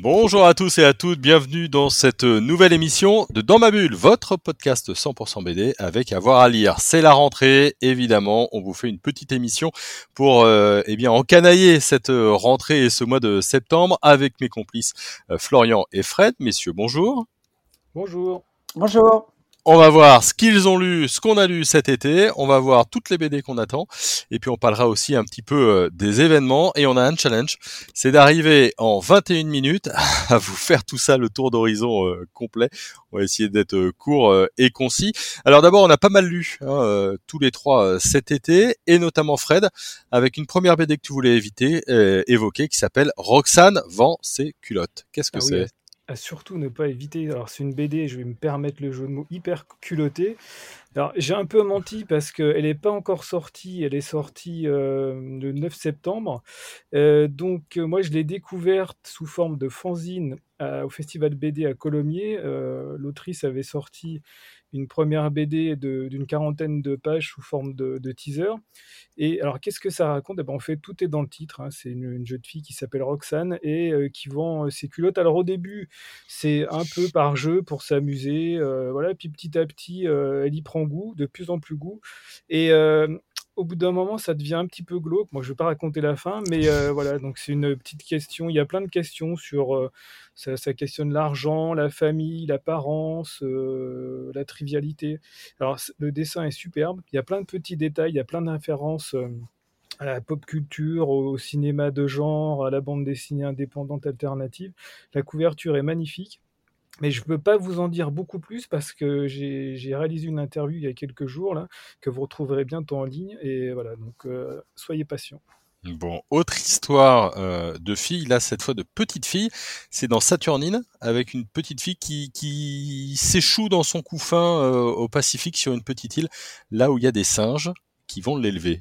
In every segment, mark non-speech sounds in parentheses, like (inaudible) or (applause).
Bonjour à tous et à toutes, bienvenue dans cette nouvelle émission de Dans ma bulle, votre podcast 100% BD avec avoir à lire. C'est la rentrée, évidemment, on vous fait une petite émission pour euh, eh bien encanailler cette rentrée et ce mois de septembre avec mes complices euh, Florian et Fred. Messieurs, bonjour. Bonjour. Bonjour. On va voir ce qu'ils ont lu, ce qu'on a lu cet été. On va voir toutes les BD qu'on attend. Et puis on parlera aussi un petit peu euh, des événements. Et on a un challenge. C'est d'arriver en 21 minutes (laughs) à vous faire tout ça, le tour d'horizon euh, complet. On va essayer d'être euh, court et concis. Alors d'abord, on a pas mal lu hein, tous les trois cet été. Et notamment Fred, avec une première BD que tu voulais éviter, évoquer, qui s'appelle Roxane vend ses culottes. Qu'est-ce que Ah oui, c'est? Surtout ne pas éviter. Alors, c'est une BD, je vais me permettre le jeu de mots hyper culotté. Alors, j'ai un peu menti parce qu'elle n'est pas encore sortie. Elle est sortie euh, le 9 septembre. Euh, donc, euh, moi, je l'ai découverte sous forme de fanzine au Festival BD à Colomiers. L'autrice avait sorti une première BD d'une quarantaine de pages sous forme de, teaser. Et alors, qu'est-ce que ça raconte? Eh ben, En fait, tout est dans le titre. hein. C'est une, une jeune fille qui s'appelle Roxane et euh, qui vend euh, ses culottes. Alors, au début, c'est un peu par jeu pour s'amuser. euh, voilà. Puis petit à petit, elle y prend goût, de plus en plus goût. Et au bout d'un moment, ça devient un petit peu glauque. Moi, je ne vais pas raconter la fin, mais euh, (laughs) voilà. Donc, c'est une petite question. Il y a plein de questions sur. euh, ça, ça questionne l'argent, la famille, l'apparence, euh, la trivialité. Alors, le dessin est superbe. Il y a plein de petits détails, il y a plein euh, à la pop culture, au cinéma de genre, à la bande dessinée indépendante alternative. La couverture est magnifique. Mais je ne peux pas vous en dire beaucoup plus parce que j'ai réalisé une interview il y a quelques jours là, que vous retrouverez bientôt en ligne. Et voilà, donc euh, soyez patients. Bon, autre histoire euh, de fille, là cette fois de petite fille, c'est dans Saturnine avec une petite fille qui, qui s'échoue dans son couffin euh, au Pacifique sur une petite île, là où il y a des singes qui vont l'élever.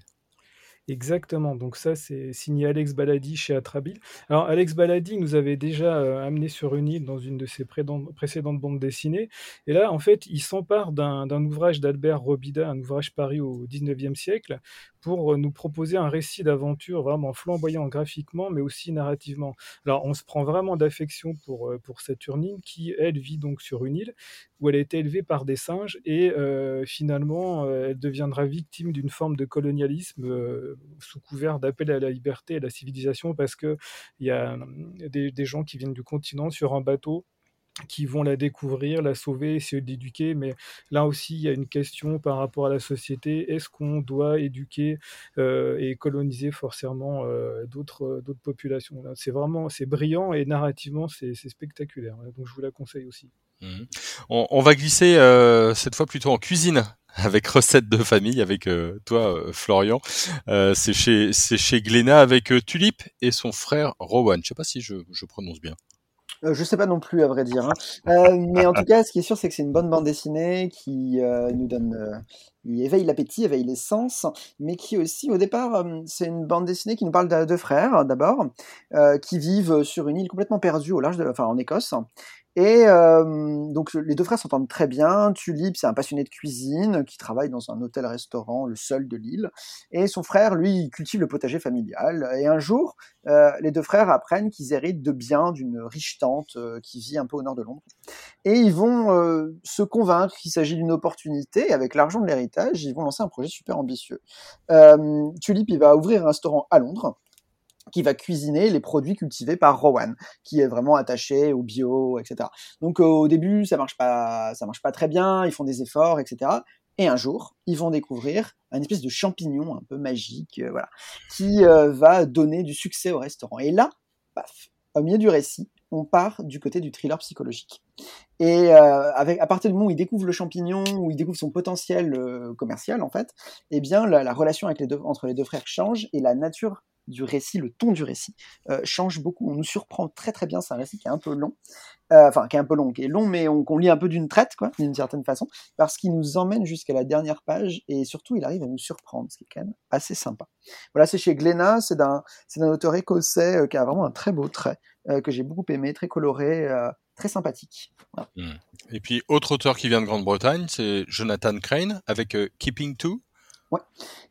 Exactement, donc ça c'est signé Alex Baladi chez Atrabile. Alors Alex Baladi nous avait déjà euh, amené sur une île dans une de ses précédentes bandes dessinées, et là en fait il s'empare d'un ouvrage d'Albert Robida, un ouvrage paru au 19e siècle, pour euh, nous proposer un récit d'aventure vraiment flamboyant graphiquement, mais aussi narrativement. Alors on se prend vraiment d'affection pour, euh, pour Saturnine, qui elle vit donc sur une île, où elle a été élevée par des singes, et euh, finalement elle deviendra victime d'une forme de colonialisme sous couvert d'appel à la liberté et à la civilisation parce que il y a des, des gens qui viennent du continent sur un bateau qui vont la découvrir, la sauver, essayer d'éduquer, mais là aussi il y a une question par rapport à la société, est-ce qu'on doit éduquer euh, et coloniser forcément euh, d'autres euh, d'autres populations? C'est vraiment, c'est brillant et narrativement c'est spectaculaire, donc je vous la conseille aussi. Mhm. On, va glisser cette fois plutôt en cuisine (laughs) avec recette de famille avec toi Florian. C'est chez c'est chez Glénat avec Tulip et son frère Rowan. Je sais pas si je, je prononce bien. Euh, je sais pas non plus, à vrai dire. hein. Euh, mais en tout cas, ce qui est sûr, c'est que c'est une bonne bande dessinée qui euh, nous donne, il éveille l'appétit, éveille les sens, mais qui aussi, au départ, c'est une bande dessinée qui nous parle de deux frères, d'abord, qui vivent sur une île complètement perdue au large de, enfin, en Écosse. Et euh, donc les deux frères s'entendent très bien. Tulip, c'est un passionné de cuisine qui travaille dans un hôtel-restaurant, le seul de l'île. Et son frère, lui, cultive le potager familial. Et un jour, euh, les deux frères apprennent qu'ils héritent de biens d'une riche tante euh, qui vit un peu au nord de Londres. Et ils vont euh, se convaincre qu'il s'agit d'une opportunité. Et avec l'argent de l'héritage, ils vont lancer un projet super ambitieux. Euh, Tulip, il va ouvrir un restaurant à Londres qui va cuisiner les produits cultivés par Rowan, qui est vraiment attaché au bio, etc. Donc euh, au début, ça marche pas, ça marche pas très bien. Ils font des efforts, etc. Et un jour, ils vont découvrir un espèce de champignon un peu magique, euh, voilà, qui euh, va donner du succès au restaurant. Et là, paf, au milieu du récit, on part du côté du thriller psychologique. Et à partir du moment où il découvre le champignon, où il découvre son potentiel commercial, en fait, eh bien, la, la relation entre les deux frères change et la nature du récit, le ton du récit change beaucoup. On nous surprend très très bien. C'est un récit qui est un peu long, enfin qui est un peu long, qui est long, mais qu'on lit un peu d'une traite, quoi, d'une certaine façon, parce qu'il nous emmène jusqu'à la dernière page et surtout il arrive à nous surprendre, ce qui est quand même assez sympa. Voilà, c'est chez Glénat, c'est d'un c'est d'un auteur écossais qui a vraiment un très beau trait que j'ai beaucoup aimé, très coloré très sympathique. Hmm. Et puis, autre auteur qui vient de Grande-Bretagne, c'est Jonathan Crane avec euh, Keeping Two. Ouais.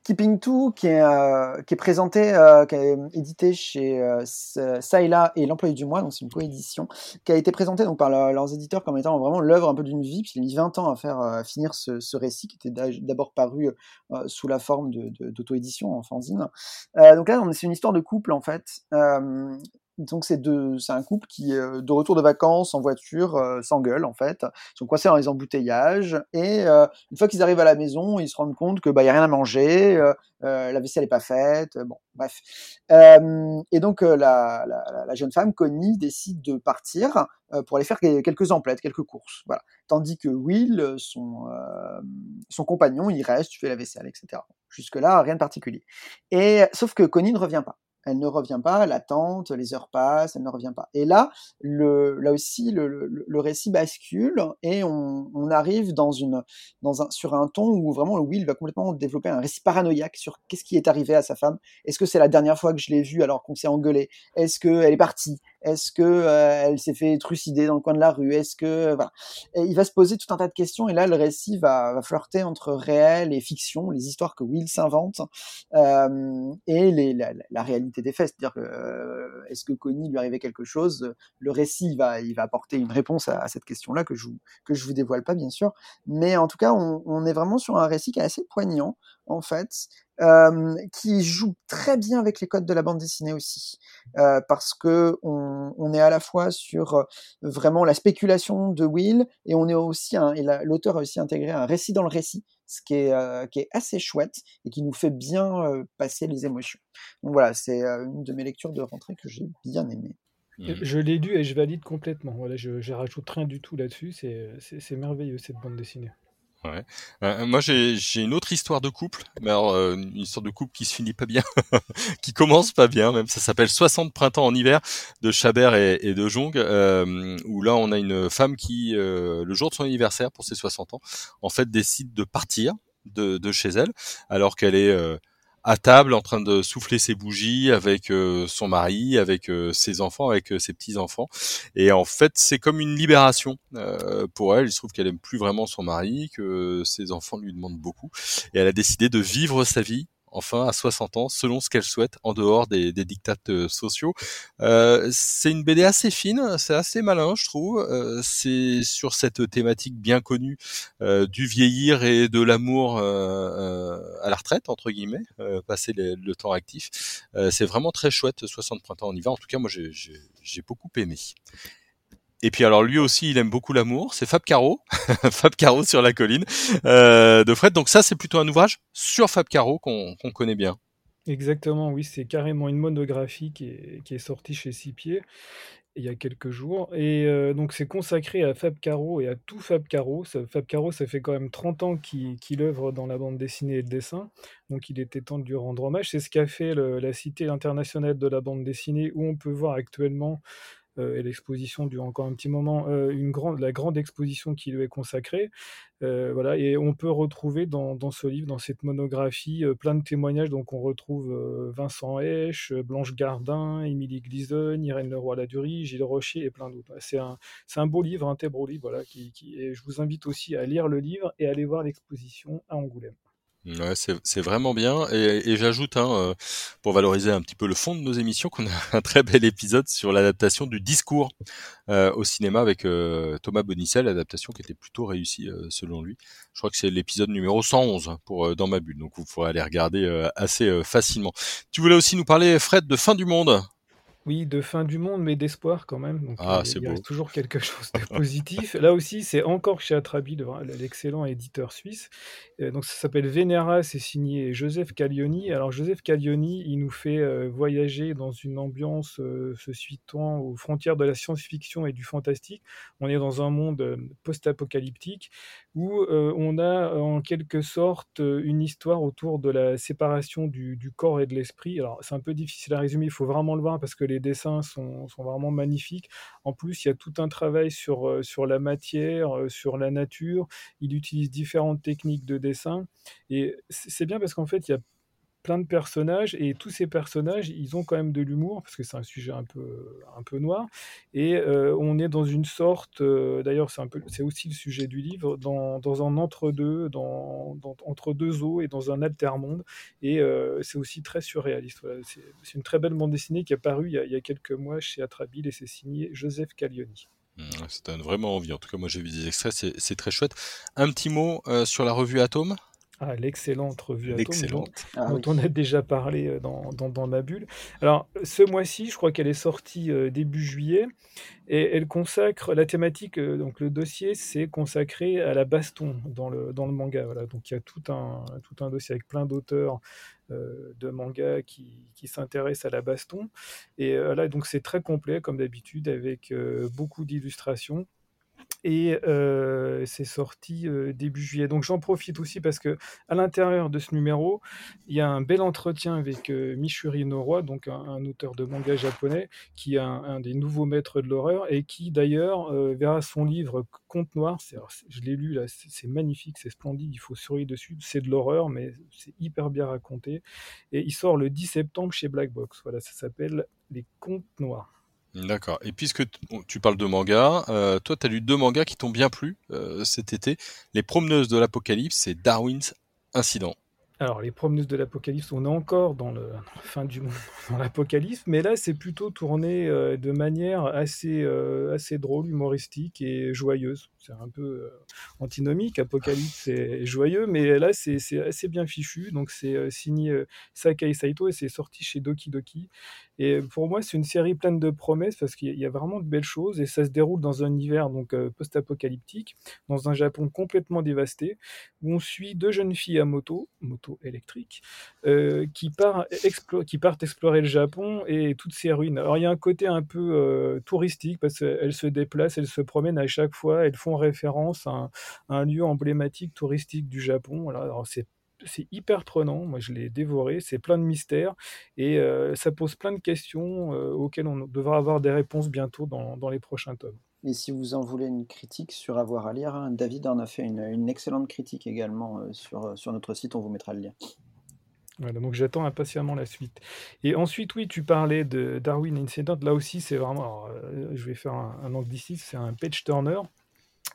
Keeping Two, qui est, euh, qui est présenté, euh, qui est édité chez euh, Saïla et l'employé du mois, donc c'est une coédition, qui a été présenté donc, par leurs éditeurs comme étant vraiment l'œuvre un peu d'une vie, puisqu'il a mis 20 ans à faire à finir ce, ce, récit, qui était d'abord paru sous la forme d'auto-édition en fanzine. donc là, c'est une histoire de couple, en fait, donc c'est un couple qui euh, de retour de vacances en voiture euh, s'engueule en fait. Ils sont coincés dans les embouteillages et euh, une fois qu'ils arrivent à la maison, ils se rendent compte que bah y a rien à manger, la vaisselle est pas faite, bon bref. et donc la, la, jeune femme Connie décide de partir pour aller faire quelques emplettes, quelques courses, voilà. Tandis que Will, son son compagnon, il reste, tu fais la vaisselle, etc. Jusque là rien de particulier. Et sauf que Connie ne revient pas elle ne revient pas, elle attente, les heures passent, elle ne revient pas. Et là, là aussi, le, récit bascule et on, arrive sur un ton où vraiment Will va complètement développer un récit paranoïaque sur qu'est-ce qui est arrivé à sa femme. Est-ce que c'est la dernière fois que je l'ai vue alors qu'on s'est engueulé? Est-ce qu'elle est partie? Est-ce que euh, elle s'est fait trucider dans le coin de la rue? Est-ce que voilà. et il va se poser tout un tas de questions et là le récit va, va flirter entre réel et fiction, les histoires que Will s'invente euh, et la, réalité des faits. C'est-à-dire que euh, est-ce que Connie lui arrivait quelque chose? Le récit va, il va apporter une réponse à, cette question-là que je que je vous dévoile pas bien sûr, mais en tout cas on, est vraiment sur un récit qui est assez poignant en fait, euh, qui joue très bien avec les codes de la bande dessinée aussi, euh, parce que on, on, est à la fois sur vraiment la spéculation de Will et on est aussi un, et l'auteur a aussi intégré un récit dans le récit, ce qui est, euh, qui est assez chouette et qui nous fait bien euh, passer les émotions. Donc voilà, c'est euh, une de mes lectures de rentrée que j'ai bien aimée. Mmh. Je l'ai lu et je valide complètement. Voilà, je, je rajoute rien du tout là-dessus. C'est merveilleux cette bande dessinée. Ouais. Euh, moi, j'ai une autre histoire de couple, mais alors euh, une histoire de couple qui se finit pas bien, (laughs) qui commence pas bien même. Ça s'appelle 60 printemps en hiver de Chabert et, et de Jong, euh, où là, on a une femme qui, euh, le jour de son anniversaire pour ses 60 ans, en fait, décide de partir de, de chez elle, alors qu'elle est à table en train de souffler ses bougies avec euh, son mari, avec euh, ses enfants, avec euh, ses petits enfants. Et en fait, c'est comme une libération pour elle. Il se trouve qu'elle aime plus vraiment son mari, que ses enfants lui demandent beaucoup, et elle a décidé de vivre sa vie enfin à 60 ans, selon ce qu'elle souhaite, en dehors des, des dictates euh, sociaux. Euh, c'est une BD assez fine, c'est assez malin, je trouve. Euh, c'est sur cette thématique bien connue euh, du vieillir et de l'amour euh, à la retraite, entre guillemets, passer le temps actif. c'est vraiment très chouette, 60 printemps en hiver. En tout cas, moi, j'ai beaucoup aimé. Et puis alors lui aussi, il aime beaucoup l'amour. C'est Fab Caro, (laughs) Fab Caro sur la colline euh, de Fred. Donc ça, c'est plutôt un ouvrage sur Fab Caro qu'on connaît bien. Exactement, oui, c'est carrément une monographie qui est, sortie chez Six Pieds il y a quelques jours. Et euh, donc c'est consacré à Fab Caro et à tout Fab Caro. Fab Caro, ça fait quand même 30 ans qu'il œuvre dans la bande dessinée et le dessin. Donc il était temps de lui rendre hommage. C'est ce qu'a fait la Cité internationale de la bande dessinée, où on peut voir actuellement et l'exposition dure encore un petit moment, euh, une grande, la grande exposition qui lui est consacrée. Euh, voilà, et on peut retrouver dans, ce livre, dans cette monographie, plein de témoignages. Donc on retrouve Vincent Hesch, Blanche Gardin, Émilie Glisonne, Irène Leroy-Ladurie, Gilles Rocher et plein d'autres. C'est un, un beau livre, un très beau livre. Voilà, qui, et je vous invite aussi à lire le livre et à aller voir l'exposition à Angoulême. Ouais, c'est vraiment bien. Et, et j'ajoute, hein, euh, pour valoriser un petit peu le fond de nos émissions, qu'on a (laughs) un très bel épisode sur l'adaptation du discours euh, au cinéma avec euh, Thomas Bonicel, l'adaptation qui était plutôt réussie selon lui. Je crois que c'est l'épisode numéro 111 hein, pour Dans ma bulle, donc vous pourrez aller regarder assez facilement. Tu voulais aussi nous parler, Fred, de Fin du Monde? Oui, de fin du monde, mais d'espoir quand même. Donc, Ah, euh, c'est il beau. reste toujours quelque (laughs) chose de (laughs) positif. Là aussi, c'est encore chez Atrabi, le- l'excellent éditeur suisse. Euh, donc, ça s'appelle Vénéra, c'est signé Joseph Caglioni. Alors, Joseph Caglioni, il nous fait euh, voyager dans une ambiance euh, se situant aux frontières de la science-fiction et du fantastique. On est dans un monde euh, post-apocalyptique où euh, on a en quelque sorte euh, une histoire autour de la séparation du, du corps et de l'esprit. Alors, c'est un peu difficile à résumer, il faut vraiment le voir parce que les dessins sont, sont vraiment magnifiques. En plus, il y a tout un travail sur, euh, sur la matière, euh, sur la nature. Il utilise différentes techniques de dessin. Et c'est bien parce qu'en fait, il y a plein de personnages et tous ces personnages, ils ont quand même de l'humour parce que c'est un sujet un peu, un peu noir. Et euh, on est dans une sorte, euh, d'ailleurs, c'est un peu, c'est aussi le sujet du livre, dans, dans un entre-deux, dans, dans- entre deux eaux et dans un alter-monde. Et euh, c'est aussi très surréaliste. C'est une très belle bande dessinée qui est parue il y a, quelques mois chez Atrabile et c'est signé Joseph Caglioni. Mmh, Ça donne vraiment envie. En tout cas, moi j'ai vu des extraits, c'est très chouette. Un petit mot sur la revue Atome? Ah, l'excellente revue Atome, dont. Ah dont oui. on a déjà parlé euh, dans, dans, dans la bulle. Alors, ce mois-ci, je crois qu'elle est sortie euh, début juillet, et elle consacre la thématique, euh, donc le dossier, c'est consacré à la baston dans le, dans le manga. Voilà. Donc, il y a tout un, tout un dossier avec plein d'auteurs euh, de manga qui, qui s'intéressent à la baston. Et euh, là, donc, c'est très complet, comme d'habitude, avec euh, beaucoup d'illustrations. Et c'est sorti début juillet. Donc j'en profite aussi parce que à l'intérieur de ce numéro, il y a un bel entretien avec euh, Michuri Noroi, donc un, auteur de manga japonais, qui est un, des nouveaux maîtres de l'horreur et qui d'ailleurs verra son livre Conte Noir. je l'ai lu là, c'est c'est magnifique, c'est splendide, il faut sourire dessus. C'est de l'horreur, mais c'est hyper bien raconté. Et il sort le 10 septembre chez Black Box. Voilà, ça s'appelle Les Contes Noirs. D'accord. Et puisque tu parles de manga, euh, toi, tu as lu deux mangas qui t'ont bien plu euh, cet été. Les Promeneuses de l'Apocalypse et Darwin's Incident. Alors, les promeneuses de l'apocalypse, on est encore dans le la fin du monde, (laughs) dans l'apocalypse, mais là, c'est plutôt tourné euh, de manière assez, euh, assez drôle, humoristique et joyeuse. C'est un peu euh, antinomique, apocalypse et joyeux, mais là, c'est assez bien fichu. Donc, c'est signé Sakai Saito et c'est sorti chez Doki Doki. Et pour moi, c'est une série pleine de promesses parce qu'il y a- vraiment de belles choses et ça se déroule dans un univers donc post-apocalyptique, dans un Japon complètement dévasté où on suit deux jeunes filles à moto électrique, euh, qui, part qui partent explorer le Japon et toutes ses ruines. Alors il y a un côté un peu euh, touristique parce qu'elles se déplacent, elles se promènent à chaque fois, elles font référence à un, lieu emblématique touristique du Japon. C'est c'est hyper prenant, moi je l'ai dévoré, c'est plein de mystères et euh, ça pose plein de questions euh, auxquelles on devra avoir des réponses bientôt dans, dans les prochains tomes. Et si vous en voulez une critique sur Avoir à lire, hein, David en a fait une, excellente critique également euh, sur, sur notre site, on vous mettra le lien. Voilà, donc j'attends impatiemment la suite. Et ensuite, oui, tu parlais de Darwin Incident. Là aussi, c'est vraiment. euh, je vais faire un, un anglicisme, c'est un page turner.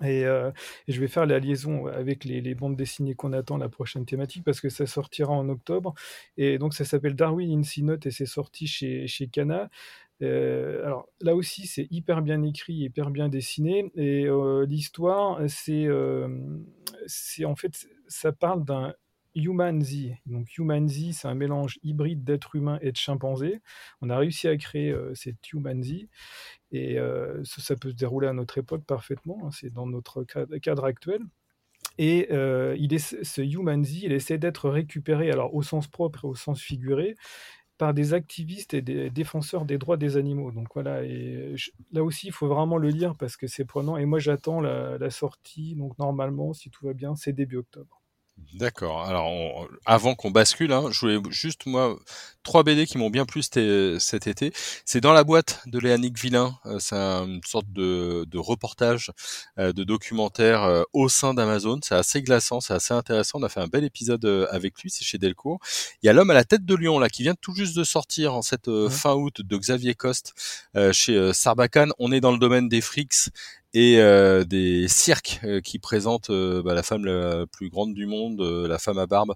Et, euh, je vais faire la liaison avec les, bandes dessinées qu'on attend, la prochaine thématique, parce que ça sortira en octobre. Et donc, ça s'appelle Darwin Incident et c'est sorti chez, chez Kana. Euh, alors là aussi, c'est hyper bien écrit, hyper bien dessiné. Et euh, l'histoire, c'est euh, c'est en fait, ça parle d'un Human Z. Donc Human Z, c'est un mélange hybride d'être humain et de chimpanzé. On a réussi à créer euh, cette Human Z. Et ça, peut se dérouler à notre époque parfaitement. hein, c'est dans notre cadre, actuel. Et euh, il est, ce Human Z, il essaie d'être récupéré, alors au sens propre et au sens figuré, par des activistes et des défenseurs des droits des animaux. Donc voilà, et là aussi, il faut vraiment le lire parce que c'est prenant. Et moi, j'attends la sortie, donc normalement, si tout va bien, c'est début octobre. D'accord. Alors, on- avant qu'on bascule, hein, je voulais juste, moi, trois BD qui m'ont bien plu cet, été. C'est dans la boîte de Léanique Villain. Euh, c'est un- une sorte de, de reportage, euh, de documentaire euh, au sein d'Amazon. C'est assez glaçant, c'est assez intéressant. On a fait un bel épisode avec lui, c'est chez Delcourt. Il y a l'homme à la tête de lion, là, qui vient tout juste de sortir en cette Ouais. fin août de Xavier Coste chez Sarbacane. On est dans le domaine des frics et euh, des cirques euh, qui présentent euh, bah, la femme la plus grande du monde, euh, la femme à barbe,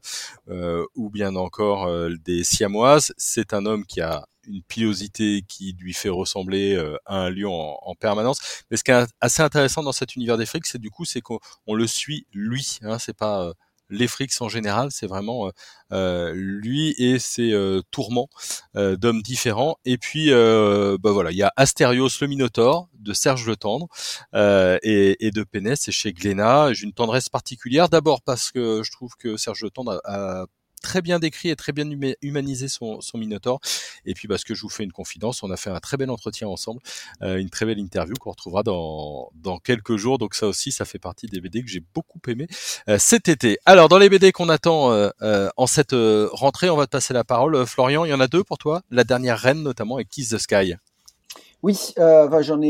euh, ou bien encore euh, des siamoises. C'est un homme qui a une pilosité qui lui fait ressembler à un lion en, en permanence. Mais ce qui est assez intéressant dans cet univers des frics, c'est du coup, c'est qu'on on le suit lui. Hein, c'est pas les frics en général, c'est vraiment lui et ses tourments d'hommes différents. Et puis, bah voilà, il y a Astérios le Minotaure de Serge Le Tendre et, et, de Pénès c'est chez Glénat. J'ai une tendresse particulière, d'abord parce que je trouve que Serge Le Tendre a très bien décrit et très bien humanisé son, Minotaur. Et puis parce que je vous fais une confidence, on a fait un très bel entretien ensemble, euh, une très belle interview qu'on retrouvera dans, dans quelques jours. Donc ça aussi, ça fait partie des BD que j'ai beaucoup aimé euh, cet été. Alors dans les BD qu'on attend euh, en cette rentrée, on va te passer la parole. Florian, il y en a deux pour toi. La dernière reine notamment et Kiss the Sky. Oui, euh, j'en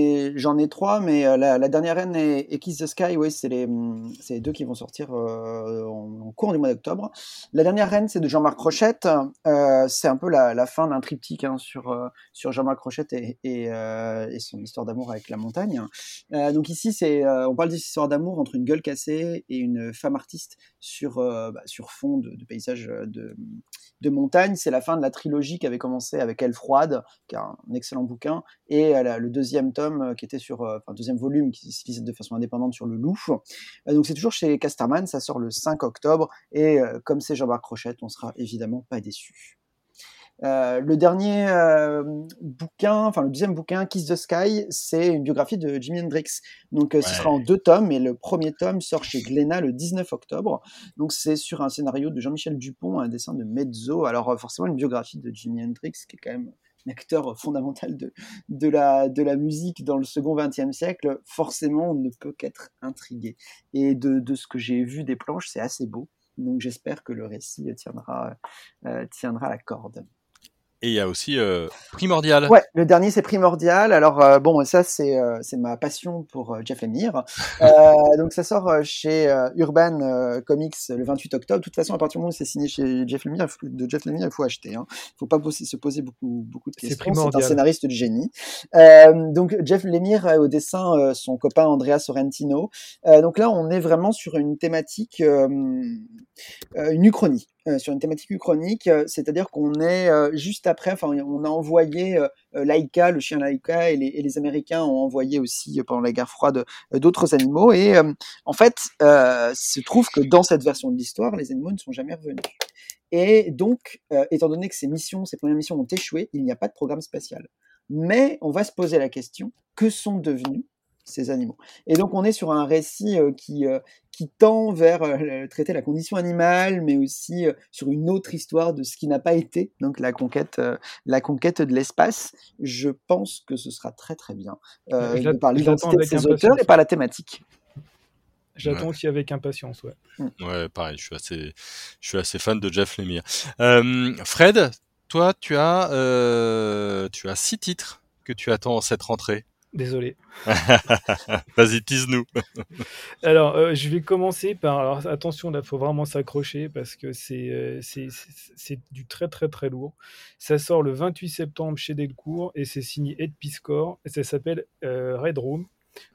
ai, trois, mais euh, la, dernière reine et, Kiss the Sky, oui, c'est les, les deux qui vont sortir euh, en, cours du mois d'octobre. La dernière reine, c'est de Jean-Marc Rochette. c'est un peu la, fin d'un triptyque hein, sur, Jean-Marc Rochette et, son histoire d'amour avec la montagne. donc ici, on parle d'histoire d'amour entre une gueule cassée et une femme artiste sur, bah, fond de, de paysages de, de montagne. C'est la fin de la trilogie qui avait commencé avec Elle froide, qui est un excellent bouquin, et le deuxième tome euh, qui était sur, euh, enfin deuxième volume qui se lisait de façon indépendante sur le. Euh, donc c'est toujours chez Casterman, ça sort le 5 octobre, et comme c'est Jean-Marc Crochette, on sera évidemment pas déçu. Euh, le dernier euh, bouquin, enfin le deuxième bouquin, Kiss the Sky, c'est une biographie de Jimi Hendrix. Donc euh, ce sera en deux tomes, et le premier tome sort chez Glénat le 19 octobre. Donc c'est sur un scénario de Jean-Michel Dupont, un dessin de Mezzo. Alors forcément une biographie de Jimi Hendrix, qui est quand même un acteur fondamental de, de, la, de la musique dans le second XXe siècle, forcément on ne peut qu'être intrigué. Et de, de ce que j'ai vu des planches, c'est assez beau. Donc j'espère que le récit tiendra, tiendra la corde. Et il y a aussi euh, Primordial. Ouais, le dernier c'est Primordial. Alors euh, bon, ça c'est euh, c'est ma passion pour Jeff Lemire. (laughs) donc ça sort chez Urban Comics le 28 octobre. De toute façon, à partir du moment où c'est signé chez Jeff Lemire, de Jeff Lemire, il faut acheter. Hein. Il faut pas se poser beaucoup beaucoup de questions. C'est un scénariste de génie. donc Jeff Lemire au dessin son copain Andrea Sorrentino. donc là, on est vraiment sur une thématique, une uchronie. Euh, sur une thématique uchronique, euh, c'est-à-dire qu'on est euh, juste après, enfin, on a envoyé Laika, le chien Laika, et les, et les, Américains ont envoyé aussi pendant la guerre froide d'autres animaux. Et en fait, se trouve que dans cette version de l'histoire, les animaux ne sont jamais revenus. Et donc, étant donné que ces missions, ces premières missions ont échoué, il n'y a pas de programme spatial. Mais on va se poser la question que sont devenus ces animaux. Et donc on est sur un récit qui, qui tend vers traiter la condition animale, mais aussi sur une autre histoire de ce qui n'a pas été, donc la conquête, la conquête de l'espace. Je pense que ce sera très très bien euh, par l'identité de ces auteurs et par la thématique. J'attends aussi avec impatience, ouais. Mmh. Ouais, pareil, je suis assez, je suis assez fan de Jeff Lemire. Fred, toi, tu as, tu as six titres que tu attends en cette rentrée. Désolé. (laughs) Vas-y, tease-nous. (laughs) alors, euh, je vais commencer par. Alors, attention, là, il faut vraiment s'accrocher parce que euh, c'est c'est du très, très, très lourd. Ça sort le 28 septembre chez Delcourt et c'est signé Ed Piscor et ça s'appelle euh, Red Room.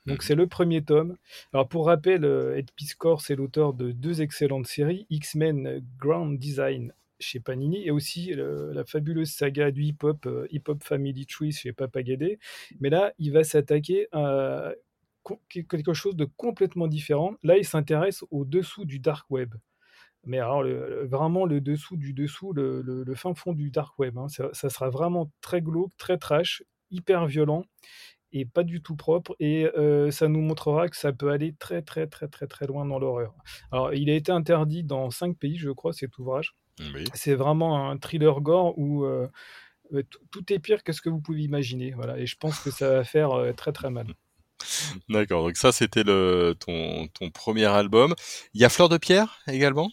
Donc, mhm. c'est le premier tome. Alors, pour rappel, Ed Piscor, c'est l'auteur de deux excellentes séries X-Men Ground Design chez Panini et aussi la fabuleuse saga du hip-hop, euh, hip-hop Family Tree chez Papagade. Mais là, il va s'attaquer à quelque chose de complètement différent. Là, il s'intéresse au dessous du dark web. Mais alors, vraiment le dessous du dessous, le, fin fond du dark web. Hein. Ça, sera vraiment très glauque, très trash, hyper violent et pas du tout propre. Et euh, ça nous montrera que ça peut aller très, très, très, très, très loin dans l'horreur. Alors, il a été interdit dans cinq pays, je crois, cet ouvrage. C'est vraiment un thriller gore où euh, euh, tout est pire que ce que vous pouvez imaginer. Voilà. Et je pense que ça va faire euh, très très mal. (laughs) D'accord, donc ça c'était le ton, ton premier album. Il y a Fleur de Pierre également?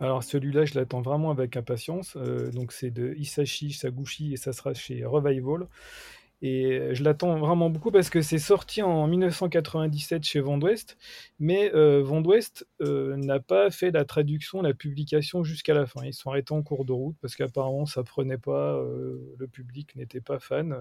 Alors celui-là, je l'attends vraiment avec impatience. donc c'est de Isashi Saguchi et ça sera chez Revival. Et je l'attends vraiment beaucoup parce que c'est sorti en 1997 chez Vendouest, mais euh, Vendouest euh, n'a pas fait la traduction, la publication jusqu'à la fin. Ils sont arrêtés en cours de route parce qu'apparemment ça prenait pas, euh, le public n'était pas fan.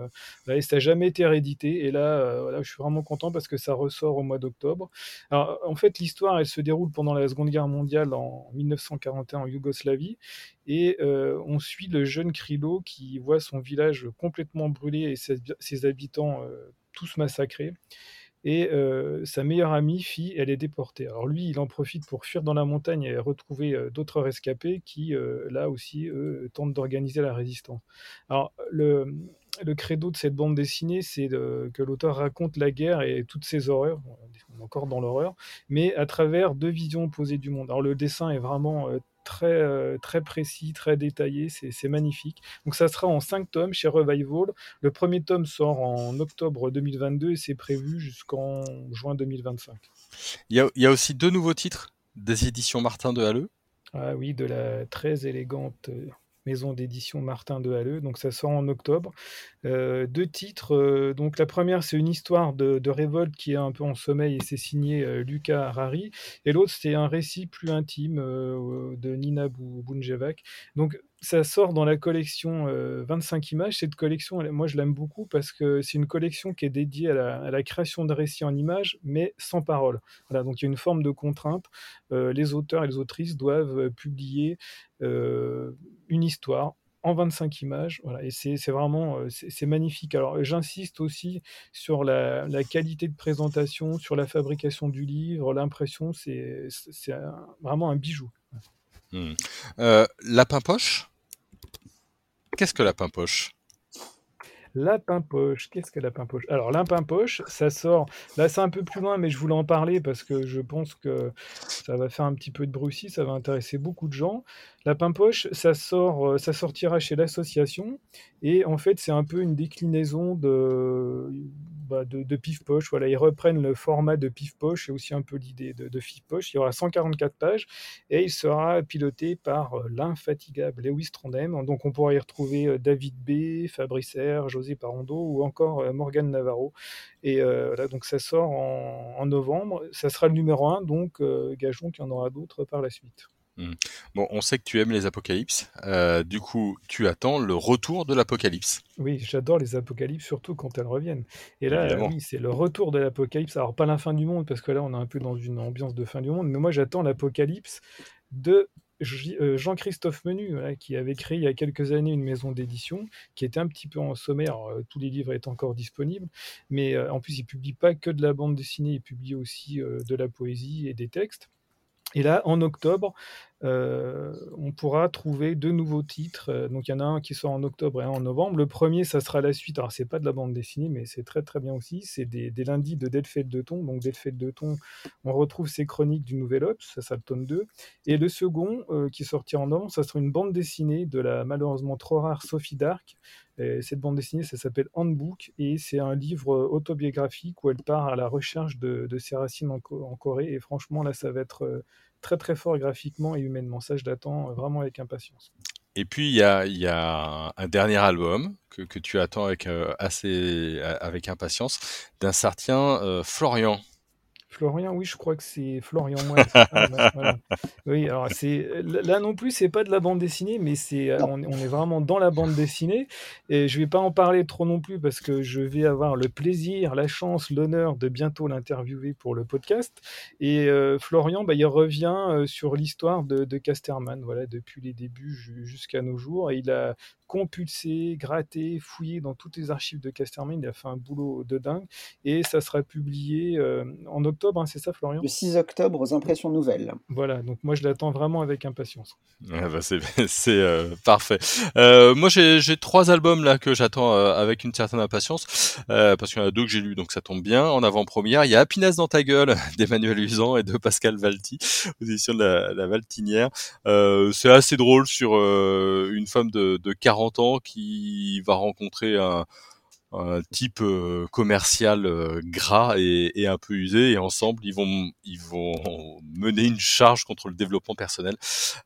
Là, ça n'a jamais été réédité et là, voilà, je suis vraiment content parce que ça ressort au mois d'octobre. Alors en fait, l'histoire, elle se déroule pendant la Seconde Guerre mondiale en 1941 en Yougoslavie et on suit le jeune Krilo qui voit son village complètement brûlé et ses, habitants tous massacrés. et sa meilleure amie, fille, elle est déportée. Alors lui, il en profite pour fuir dans la montagne et retrouver d'autres rescapés qui, là aussi, eux, tentent d'organiser la résistance. Alors le, le credo de cette bande dessinée, c'est que l'auteur raconte la guerre et toutes ses horreurs, encore dans l'horreur, mais à travers deux visions opposées du monde. Alors le dessin est vraiment euh, très précis, très détaillé, c'est magnifique. Donc ça sera en 5 tomes chez Revival. Le premier tome sort en octobre 2022 et c'est prévu jusqu'en juin 2025. Il y, a, il y, a, aussi deux nouveaux titres des éditions Martin de Halleux. Ah oui, de la très élégante euh, maison d'édition Martin de Halleux. Donc ça sort en octobre. Euh, deux titres. Euh, donc la première, c'est une histoire de, révolte qui est un peu en sommeil et c'est signé euh, Lucas Harari. Et l'autre, c'est un récit plus intime de Nina Bunjevac. Donc ça sort dans la collection 25 images. Cette collection, moi, je l'aime beaucoup parce que c'est une collection qui est dédiée à la, création de récits en images, mais sans parole. Donc il y a une forme de contrainte. les auteurs et les autrices doivent publier une histoire en 25 images. Et c'est vraiment euh, c'est magnifique. Alors j'insiste aussi sur la, qualité de présentation, sur la fabrication du livre, l'impression, c'est vraiment un bijou. Hmm. Euh, lapin poche Qu'est-ce que lapin poche Lapin poche, qu'est-ce que lapin poche Alors, lapin poche, ça sort. Là, c'est un peu plus loin, mais je voulais en parler parce que je pense que ça va faire un petit peu de bruit ça va intéresser beaucoup de gens. Lapin poche, ça sort, euh, ça sortira chez l'association, et en fait, c'est un peu une déclinaison de, bah, de, Poche. Voilà, ils reprennent le format de Pif Poche et aussi un peu l'idée de, de Pif Poche. Il y aura 144 pages et il sera piloté par euh, l'infatigable Lewis Trondheim. Donc, on pourra y retrouver euh, David B, Fabrice R, José Parondo ou encore euh, Morgan Navarro. Et voilà, donc ça sort en, novembre. Ça sera le numéro 1, donc euh, gageons qu'il y en aura d'autres par la suite. Hmm. Bon, on sait que tu aimes les apocalypses. du coup, tu attends le retour de l'apocalypse. Oui, j'adore les apocalypses, surtout quand elles reviennent. Et là, oui, c'est le retour de l'apocalypse. Alors, pas la fin du monde, parce que là, on est un peu dans une ambiance de fin du monde, mais moi, j'attends l'apocalypse de euh, Jean-Christophe Menu, qui avait créé il y a quelques années une maison d'édition, qui était un petit peu en sommaire. Euh, tous les livres étaient encore disponibles, mais euh, en plus, il publie pas que de la bande dessinée, il publie aussi de la poésie et des textes. Et là, en octobre, euh, on pourra trouver deux nouveaux titres. Euh, donc il y en a un qui sort en octobre et un en novembre. Le premier, ça sera la suite. Alors c'est pas de la bande dessinée, mais c'est très très bien aussi. C'est des, lundis de Delphine de Ton. Donc Delphine de Ton, on retrouve ses chroniques du Nouvel Ops, ça sera le tome 2. Et le second, euh, qui sortira en novembre, ça sera une bande dessinée de la malheureusement trop rare Sophie Dark. cette bande dessinée, ça s'appelle Handbook et c'est un livre autobiographique où elle part à la recherche de, ses racines en, Corée. Et franchement, là, ça va être très très fort graphiquement et humainement. Ça, je l'attends euh, vraiment avec impatience. Et puis il y a, un dernier album que, tu attends avec euh, assez avec impatience d'un certain euh, Florian. Florian, oui, je crois que c'est Florian Moine. Oui, alors c'est là non plus, c'est pas de la bande dessinée, mais c'est on, est vraiment dans la bande dessinée. Et je vais pas en parler trop non plus parce que je vais avoir le plaisir, la chance, l'honneur de bientôt l'interviewer pour le podcast. Et euh, Florian, bah, il revient euh, sur l'histoire de, de, Casterman, voilà, depuis les débuts jusqu'à nos jours. Et il a compulsé, gratté, fouillé dans toutes les archives de Casterman. Il a fait un boulot de dingue. Et ça sera publié euh, en octobre, hein, c'est ça, Florian? Le 6 octobre aux impressions nouvelles. Voilà, donc moi je l'attends vraiment avec impatience. Ah bah c'est (laughs) euh, parfait. Euh, moi j'ai trois albums là que j'attends avec une certaine impatience, parce qu'il y en a deux que j'ai lus, donc ça tombe bien. En avant-première, il y a Happiness dans ta gueule (laughs) d'Emmanuel Usan et de Pascal Valti, aux éditions de la, la Valtinière. c'est assez drôle sur une femme de, de 40 ans qui va rencontrer un, type euh, commercial euh, gras et, un peu usé. Et ensemble ils vont ils vont (laughs) mener une charge contre le développement personnel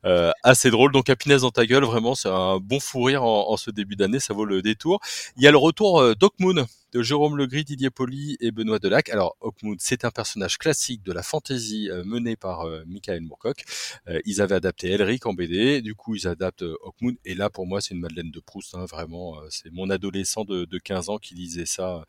euh, assez drôle. Donc Happiness dans ta gueule vraiment c'est un bon fou rire en, ce début d'année. Ça vaut le détour. Il y a le retour Doc Moon de Jérôme Legris, Didier Poli et Benoît Delac. Alors, Hawkmoon, c'est un personnage classique de la fantasy euh, menée par euh, Michael Moorcock. Euh, ils avaient adapté Elric en BD, du coup, ils adaptent Hawkmoon, et là, pour moi, c'est une Madeleine de Proust, hein, vraiment. c'est mon adolescent de, de, 15 ans qui lisait ça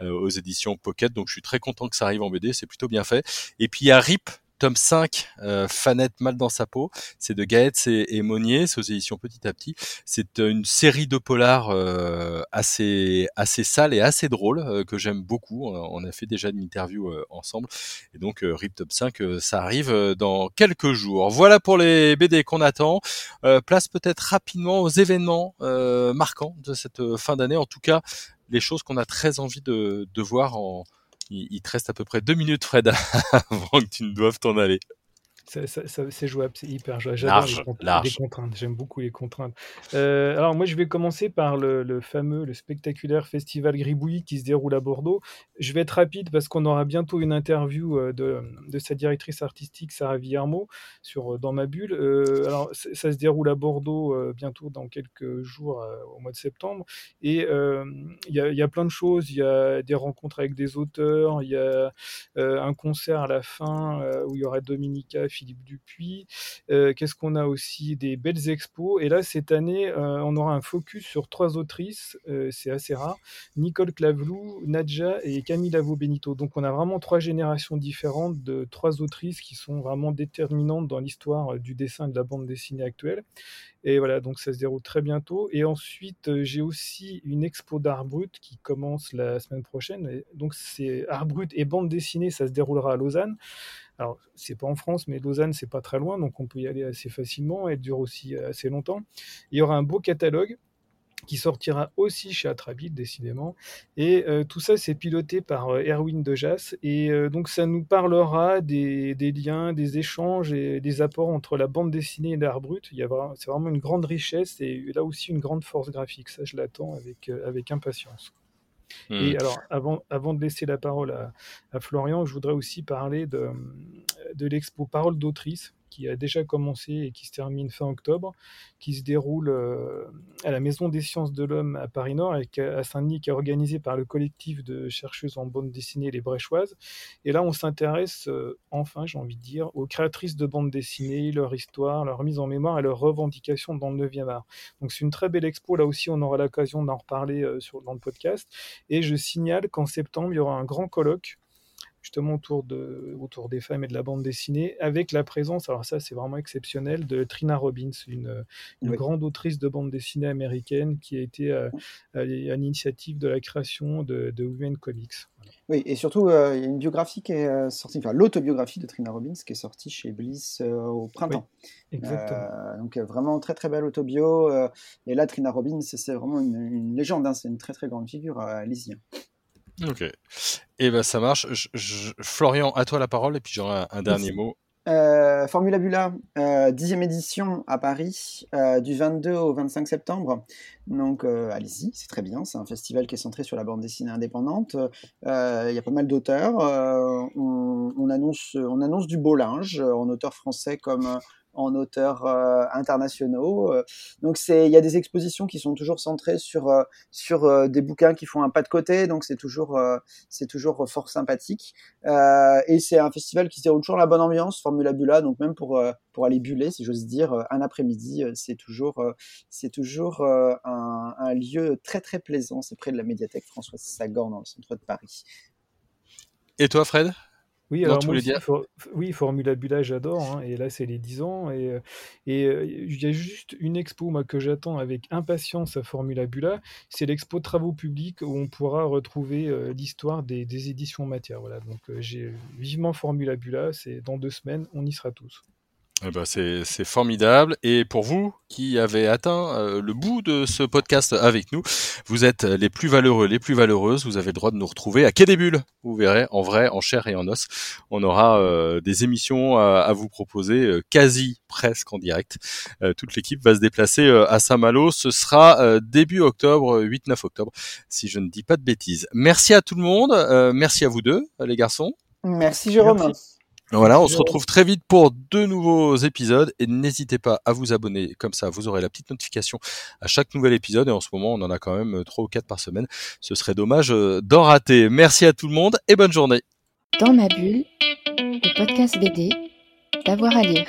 aux éditions Pocket, donc je suis très content que ça arrive en BD, c'est plutôt bien fait. Et puis, il y a Rip tome 5, euh, Fanette mal dans sa peau. C'est de Gaëtz et, et Monnier, c'est aux éditions Petit à Petit. C'est une série de polars assez assez sale et assez drôle que j'aime beaucoup. On a fait déjà une interview ensemble. Et donc RIP tome 5, ça arrive dans quelques jours. Voilà pour les BD qu'on attend. place peut-être rapidement aux événements marquants de cette fin d'année. En tout cas, les choses qu'on a très envie de voir en, il, te reste à peu près deux minutes, Fred, (laughs) avant que tu ne doives t'en aller c'est jouable, c'est hyper jouable. J'adore les, contraintes, j'aime beaucoup les contraintes. Euh, alors moi je vais commencer par le, fameux, le spectaculaire festival Gribouillis qui se déroule à Bordeaux. Je vais être rapide parce qu'on aura bientôt une interview euh, de, de, sa directrice artistique Sarah Villermo sur, euh, dans ma bulle. alors ça se déroule à Bordeaux bientôt dans quelques jours au mois de septembre. Et il y, y, a plein de choses, il y a des rencontres avec des auteurs, il y a un concert à la fin où il y aura Dominica, Philippe Dupuis. Euh, qu'est-ce qu'on a aussi? Des belles expos. Et là, cette année, euh, on aura un focus sur trois autrices. Euh, c'est assez rare. Nicole Clavelou, Nadja et Camille Lavo Benito. Donc, on a vraiment trois générations différentes de trois autrices qui sont vraiment déterminantes dans l'histoire du dessin et de la bande dessinée actuelle. Et voilà, donc ça se déroule très bientôt. Et ensuite, j'ai aussi une expo d'art brut qui commence la semaine prochaine. donc, c'est art brut et bande dessinée, ça se déroulera à Lausanne. Alors, c'est pas en France, mais Lausanne, c'est pas très loin, donc on peut y aller assez facilement. Elle dure aussi assez longtemps. Il y aura un beau catalogue qui sortira aussi chez Atrabit, décidément. Et euh, tout ça, c'est piloté par euh, Erwin Dejas. Et euh, donc, ça nous parlera des, liens, des échanges et des apports entre la bande dessinée et l'art brut. C'est vraiment une grande richesse et là aussi une grande force graphique. Ça, je l'attends avec impatience. Et hmm. alors, avant, avant de laisser la parole à, Florian, je voudrais aussi parler de, de l'expo Parole d'autrice qui a déjà commencé et qui se termine fin octobre, qui se déroule euh, à la Maison des sciences de l'homme à Paris-Nord et à Saint-Denis, qui est organisé par le collectif de chercheuses en bande dessinée Les Bréchoises. Et là, on s'intéresse, euh, enfin, j'ai envie de dire, aux créatrices de bande dessinée, leur histoire, leur mise en mémoire et leurs revendications dans le 9e art. Donc, c'est une très belle expo. Là aussi, on aura l'occasion d'en reparler euh, sur, dans le podcast. Et je signale qu'en septembre, il y aura un grand colloque justement autour, de, autour des femmes et de la bande dessinée, avec la présence, alors ça c'est vraiment exceptionnel, de Trina Robbins, une, grande autrice de bande dessinée américaine qui a été à, l'initiative de la création de, Women Comics. Oui, et surtout, euh, il y a une biographie qui est euh, sortie, enfin l'autobiographie de Trina Robbins qui est sortie chez Bliss euh, au printemps. exactement. donc vraiment très très belle autobio. et là, Trina Robbins, c'est vraiment une, légende, hein, c'est une très très grande figure. allez-y. Hein. Ok. Et eh ben ça marche. Florian, à toi la parole et puis j'aurai un, dernier mot. Euh, Formula Bula, euh, dixième édition à Paris, euh, du 22 au 25 septembre. Donc allez-y, c'est très bien. C'est un festival qui est centré sur la bande dessinée indépendante. Il y a pas mal d'auteurs. On, annonce, on annonce du beau linge en auteurs français comme en auteurs euh, internationaux. Euh. donc c'est, il y a des expositions qui sont toujours centrées sur euh, sur des bouquins qui font un pas de côté, donc c'est toujours c'est toujours fort sympathique. et c'est un festival qui se déroule toujours la bonne ambiance, Formula Bula, donc même pour pour aller buller, si j'ose dire, un après-midi, c'est toujours c'est toujours un, un lieu très très plaisant. C'est près de la médiathèque François Sagan dans le centre de Paris. Et toi, Fred? Oui, alors moi oui, Formula Bula, j'adore. Hein, et là, c'est les 10 ans. Et euh, et euh, il y a juste une expo moi, que j'attends avec impatience à Formula Bula. C'est l'expo Travaux publics où on pourra retrouver euh, l'histoire des, des, éditions matière. Voilà, donc j'ai vivement Formula Bula. C'est dans deux semaines, on y sera tous. Eh ben c'est formidable. Et pour vous qui avez atteint euh, le bout de ce podcast avec nous, vous êtes les plus valeureux, les plus valeureuses. Vous avez le droit de nous retrouver à Quai des Bulles. Vous verrez, en vrai, en chair et en os. On aura euh, des émissions à, vous proposer euh, quasi presque en direct. toute l'équipe va se déplacer à Saint-Malo. Ce sera début octobre, 8-9 octobre, si je ne dis pas de bêtises. Merci à tout le monde. merci à vous deux, les garçons. Merci Jérôme. Voilà, on se retrouve très vite pour deux nouveaux épisodes et n'hésitez pas à vous abonner comme ça, vous aurez la petite notification à chaque nouvel épisode et en ce moment on en a quand même trois ou quatre par semaine. Ce serait dommage euh, d'en rater. Merci à tout le monde et bonne journée. Dans ma bulle, le podcast BD, d'avoir à lire.